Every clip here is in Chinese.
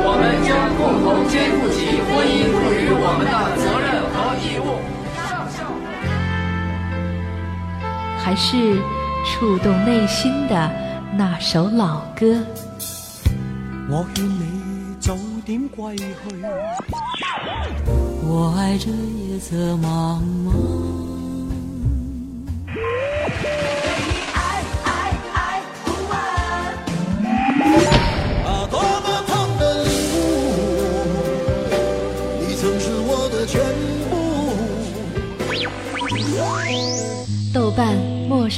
我们将共同肩负起婚姻赋予我们的责任和义务。还是触动内心的那首老歌。我劝你早点归去，我爱这夜色茫茫。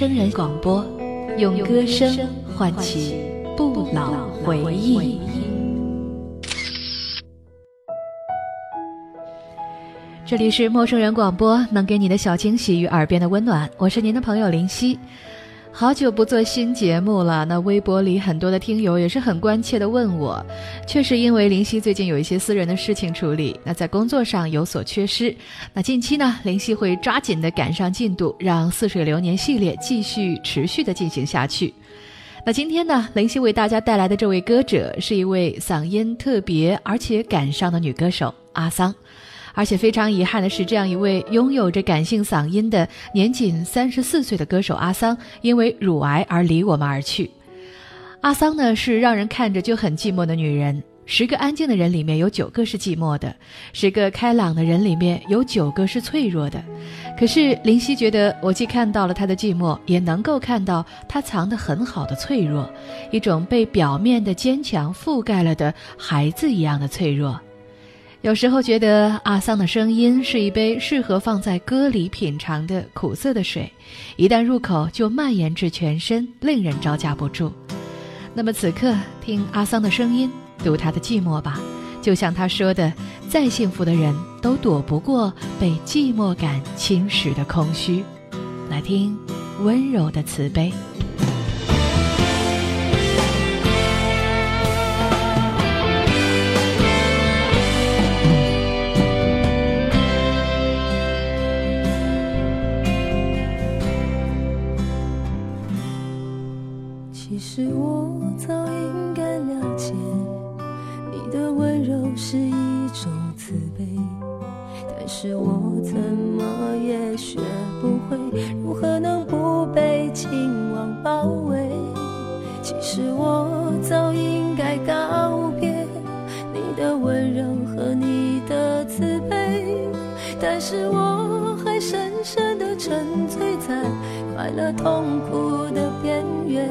陌生人广播，用歌声唤起。不老回忆。这里是陌生人广播，能给你的小惊喜与耳边的温暖。我是您的朋友林夕。好久不做新节目了，那微博里很多的听友也是很关切的问我，确实因为林夕最近有一些私人的事情处理，那在工作上有所缺失。那近期呢，林夕会抓紧的赶上进度，让《似水流年》系列继续持续的进行下去。那今天呢，林夕为大家带来的这位歌者是一位嗓音特别而且感伤的女歌手阿桑，而且非常遗憾的是，这样一位拥有着感性嗓音的年仅三十四岁的歌手阿桑，因为乳癌而离我们而去。阿桑呢，是让人看着就很寂寞的女人。十个安静的人里面有九个是寂寞的，十个开朗的人里面有九个是脆弱的。可是林夕觉得，我既看到了他的寂寞，也能够看到他藏得很好的脆弱，一种被表面的坚强覆盖了的孩子一样的脆弱。有时候觉得阿桑的声音是一杯适合放在歌里品尝的苦涩的水，一旦入口就蔓延至全身，令人招架不住。那么此刻听阿桑的声音。读他的寂寞吧，就像他说的：“再幸福的人都躲不过被寂寞感侵蚀的空虚。”来听温柔的慈悲。的温柔是一种慈悲，但是我怎么也学不会如何能不被情网包围。其实我早应该告别你的温柔和你的慈悲，但是我还深深的沉醉在快乐痛苦的边缘。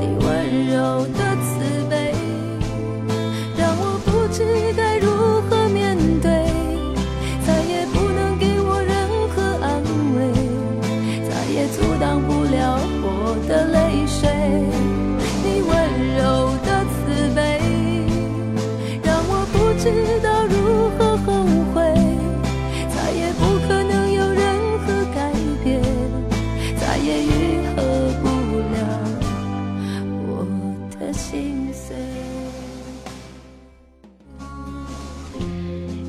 你温柔的。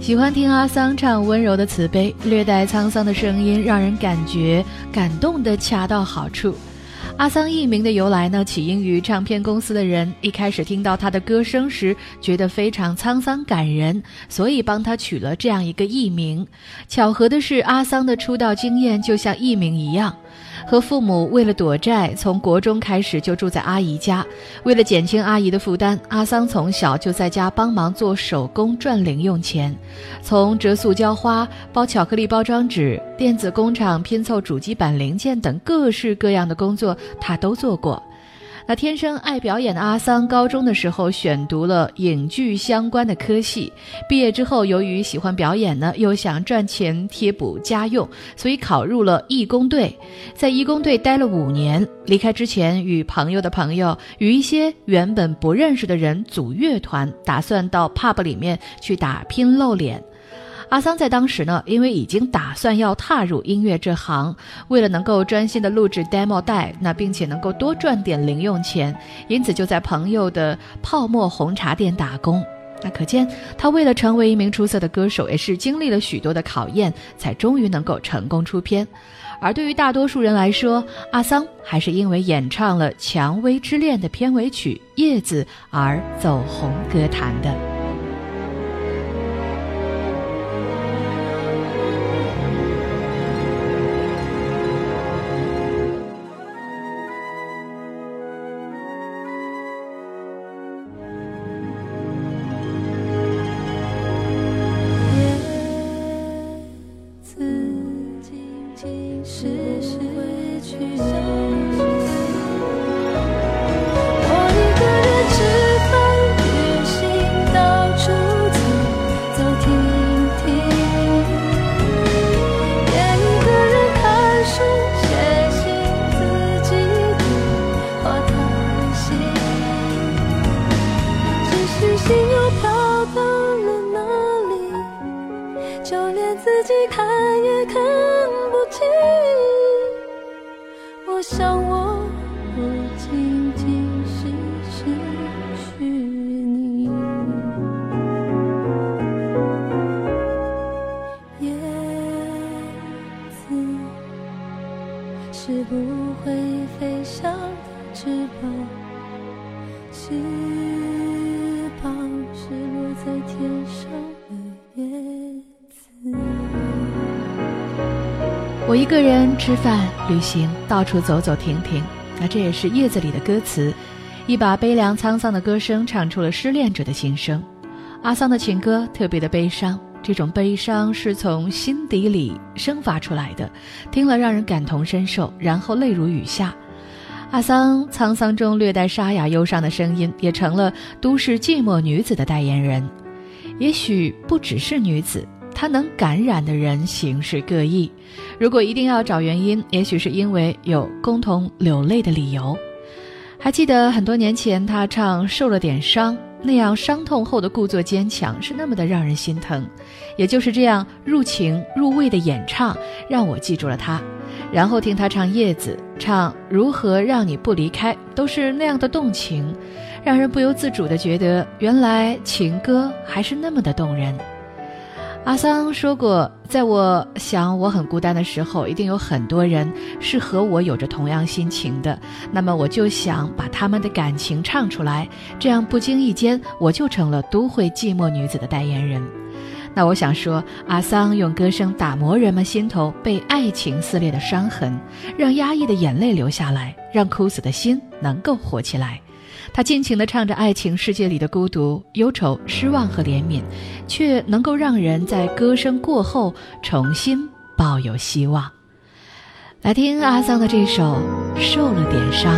喜欢听阿桑唱温柔的慈悲，略带沧桑的声音，让人感觉感动的恰到好处。阿桑艺名的由来呢，起因于唱片公司的人一开始听到他的歌声时，觉得非常沧桑感人，所以帮他取了这样一个艺名。巧合的是，阿桑的出道经验就像艺名一样。和父母为了躲债，从国中开始就住在阿姨家。为了减轻阿姨的负担，阿桑从小就在家帮忙做手工赚零用钱，从折塑胶花、包巧克力包装纸、电子工厂拼凑主机板零件等各式各样的工作，他都做过。那天生爱表演的阿桑，高中的时候选读了影剧相关的科系。毕业之后，由于喜欢表演呢，又想赚钱贴补家用，所以考入了义工队。在义工队待了五年，离开之前，与朋友的朋友，与一些原本不认识的人组乐团，打算到 pub 里面去打拼露脸。阿桑在当时呢，因为已经打算要踏入音乐这行，为了能够专心的录制 demo 带，那并且能够多赚点零用钱，因此就在朋友的泡沫红茶店打工。那可见他为了成为一名出色的歌手，也是经历了许多的考验，才终于能够成功出片。而对于大多数人来说，阿桑还是因为演唱了《蔷薇之恋》的片尾曲《叶子》而走红歌坛的。不会飞翔的翅膀，翅膀是落在天上的叶子我一个人吃饭、旅行，到处走走停停。那这也是叶子里的歌词，一把悲凉沧桑的歌声，唱出了失恋者的心声。阿桑的情歌特别的悲伤，这种悲伤是从心底里生发出来的，听了让人感同身受，然后泪如雨下。阿桑沧桑中略带沙哑忧伤的声音，也成了都市寂寞女子的代言人。也许不只是女子。她能感染的人形式各异，如果一定要找原因，也许是因为有共同流泪的理由。还记得很多年前，她唱《受了点伤》，那样伤痛后的故作坚强，是那么的让人心疼。也就是这样入情入味的演唱，让我记住了他。然后听他唱《叶子》，唱《如何让你不离开》，都是那样的动情，让人不由自主地觉得，原来情歌还是那么的动人。阿桑说过，在我想我很孤单的时候，一定有很多人是和我有着同样心情的。那么我就想把他们的感情唱出来，这样不经意间我就成了都会寂寞女子的代言人。那我想说，阿桑用歌声打磨人们心头被爱情撕裂的伤痕，让压抑的眼泪流下来，让枯死的心能够活起来。他尽情地唱着爱情世界里的孤独、忧愁、失望和怜悯，却能够让人在歌声过后重新抱有希望。来听阿桑的这首《受了点伤》。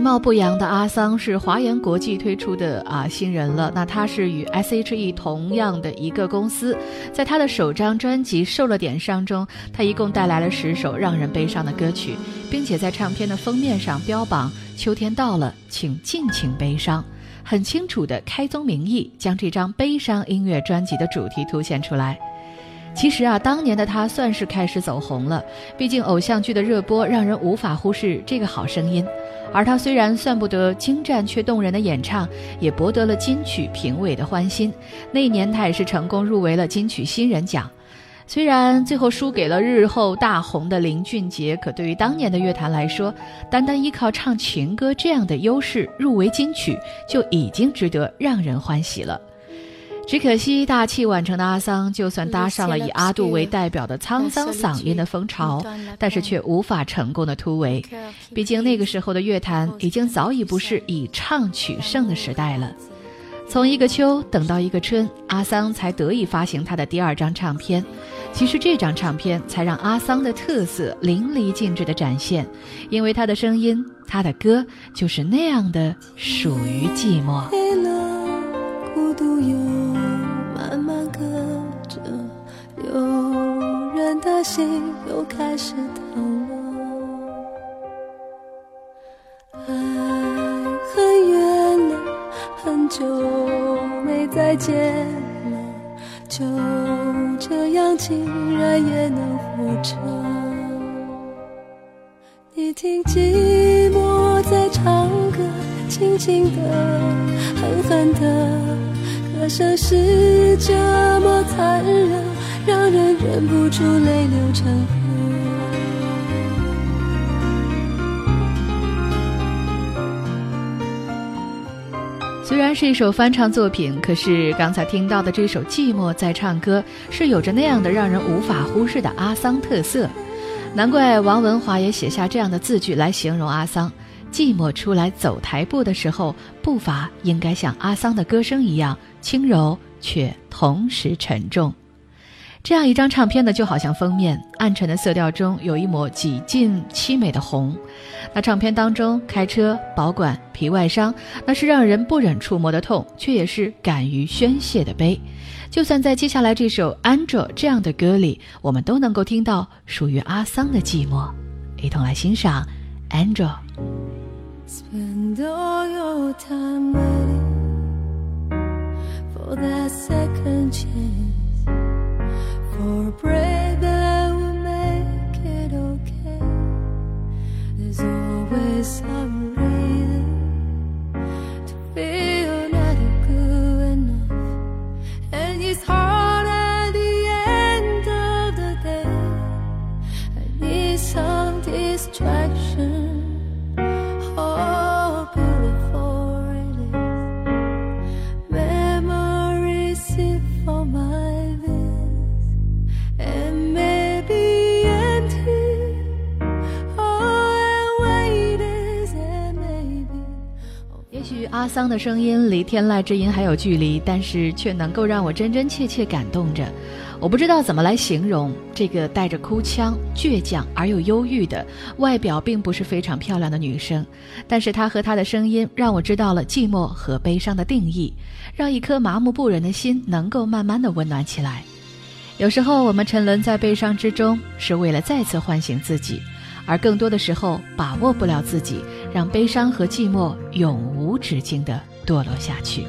其貌不扬的阿桑是华研国际推出的啊新人了。那他是与 S.H.E 同样的一个公司，在他的首张专辑《受了点伤》中，他一共带来了十首让人悲伤的歌曲，并且在唱片的封面上标榜“秋天到了，请尽情悲伤”，很清楚的开宗明义，将这张悲伤音乐专辑的主题凸显出来。其实啊，当年的他算是开始走红了，毕竟偶像剧的热播让人无法忽视这个好声音。而他虽然算不得精湛却动人的演唱，也博得了金曲评委的欢心。那一年他也是成功入围了金曲新人奖，虽然最后输给了日后大红的林俊杰，可对于当年的乐坛来说，单单依靠唱情歌这样的优势入围金曲，就已经值得让人欢喜了。只可惜，大器晚成的阿桑，就算搭上了以阿杜为代表的沧桑嗓音的风潮，但是却无法成功的突围。毕竟那个时候的乐坛已经早已不是以唱取胜的时代了。从一个秋等到一个春，阿桑才得以发行他的第二张唱片。其实这张唱片才让阿桑的特色淋漓尽致的展现，因为他的声音，他的歌就是那样的属于寂寞。孤独慢慢隔着有人的心又开始疼了，爱很远了，很久没再见了，就这样竟然也能活着。你听寂寞在唱歌，轻轻的，狠狠的。歌声是这么残忍，让人忍不住泪流成河。虽然是一首翻唱作品，可是刚才听到的这首《寂寞在唱歌》是有着那样的让人无法忽视的阿桑特色。难怪王文华也写下这样的字句来形容阿桑。寂寞出来走台步的时候，步伐应该像阿桑的歌声一样轻柔，却同时沉重。这样一张唱片呢，就好像封面，暗沉的色调中有一抹几近凄美的红。那唱片当中，开车、保管、皮外伤，那是让人不忍触摸的痛，却也是敢于宣泄的悲。就算在接下来这首《Angel》这样的歌里，我们都能够听到属于阿桑的寂寞。一同来欣赏《Angel that second chance, for a break that will make it okay. There's always 桑的声音离天籁之音还有距离，但是却能够让我真真切切感动着。我不知道怎么来形容这个带着哭腔、倔强而又忧郁的外表，并不是非常漂亮的女生，但是她和她的声音让我知道了寂寞和悲伤的定义，让一颗麻木不仁的心能够慢慢的温暖起来。有时候我们沉沦在悲伤之中，是为了再次唤醒自己，而更多的时候把握不了自己，让悲伤和寂寞永无止境的堕落下去。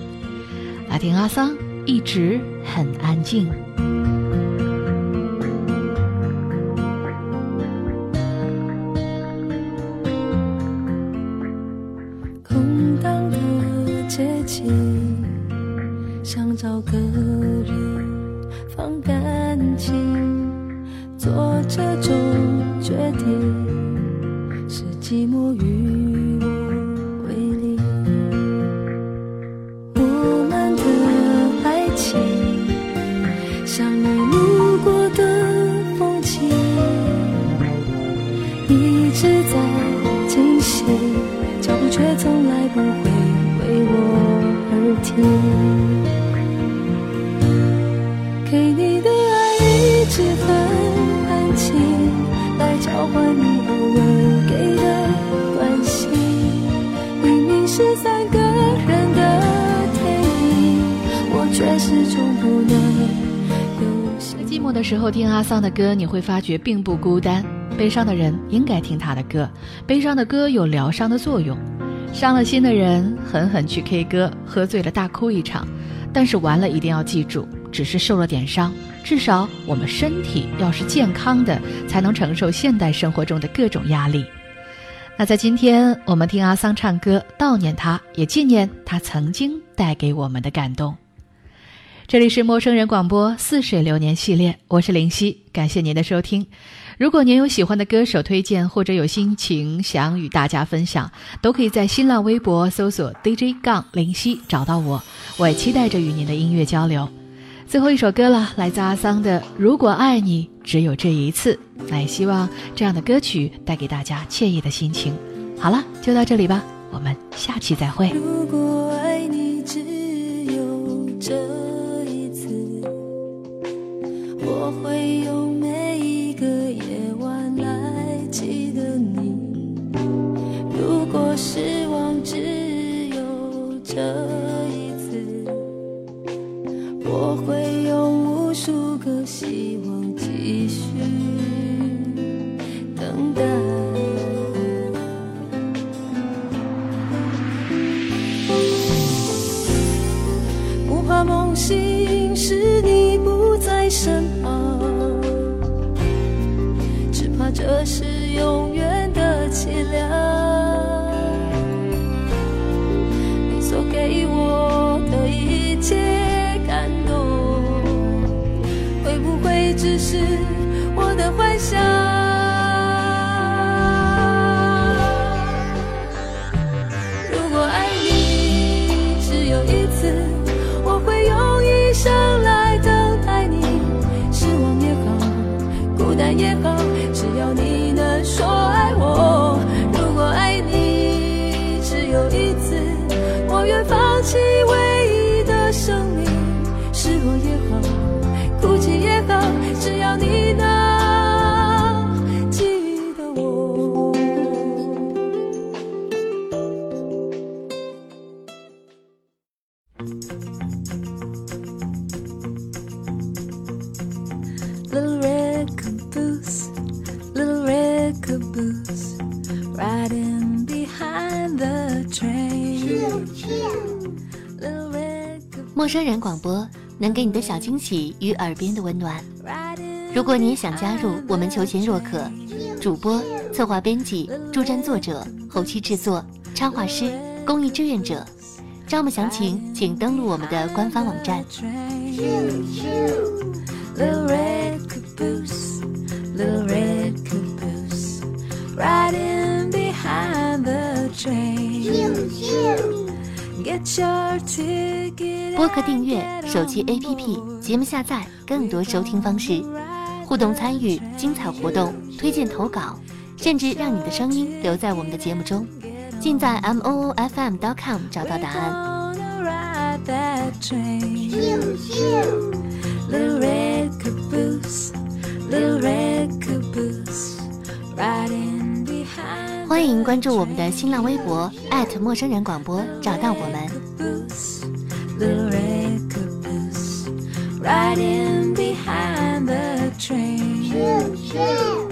来听阿桑，一直很安静。空荡的街景，想找个人放感情，做这种决定，是寂寞与我为邻。我们的爱情，像你路过的风景，一直在进行。脚步却从来不会为我而停。交换你偶尔给的关心。明明是三个人的电影，我却始终不能。寂寞的时候听阿桑的歌，你会发觉并不孤单。悲伤的人应该听他的歌，悲伤的歌有疗伤的作用。伤了心的人狠狠去 K 歌，喝醉了大哭一场。但是完了一定要记住，只是受了点伤，至少我们身体要是健康的，才能承受现代生活中的各种压力。那在今天，我们听阿桑唱歌，悼念他，也纪念他曾经带给我们的感动。这里是陌生人广播《似水流年》系列，我是林夕，感谢您的收听。如果您有喜欢的歌手推荐，或者有心情想与大家分享，都可以在新浪微博搜索 DJ 杠林夕找到我，我也期待着与您的音乐交流。最后一首歌了，来自阿桑的《如果爱你只有这一次》，那也希望这样的歌曲带给大家惬意的心情。好了，就到这里吧，我们下期再会。如果爱你只有这一次。我会用永远的凄凉你所给我的一切感动。会不会只是我的幻想？如果爱你只有一次我会用一生来等待你。失望也好孤单也好放弃唯一的生命失落也好哭泣也好只要你能生人广播能给你的小惊喜与耳边的温暖。如果你也想加入，我们求贤若渴。主播、策划、编辑、助战作者、后期制作、插画师、公益志愿者，招募详情请登录我们的官方网站。播客订阅、手机 APP、节目下载、更多收听方式、互动参与、精彩活动、推荐投稿，甚至让你的声音留在我们的节目中，尽在 moofm.com 找到答案。欢迎关注我们的新浪微博陌生人广播，找到我们。Riding behind the train.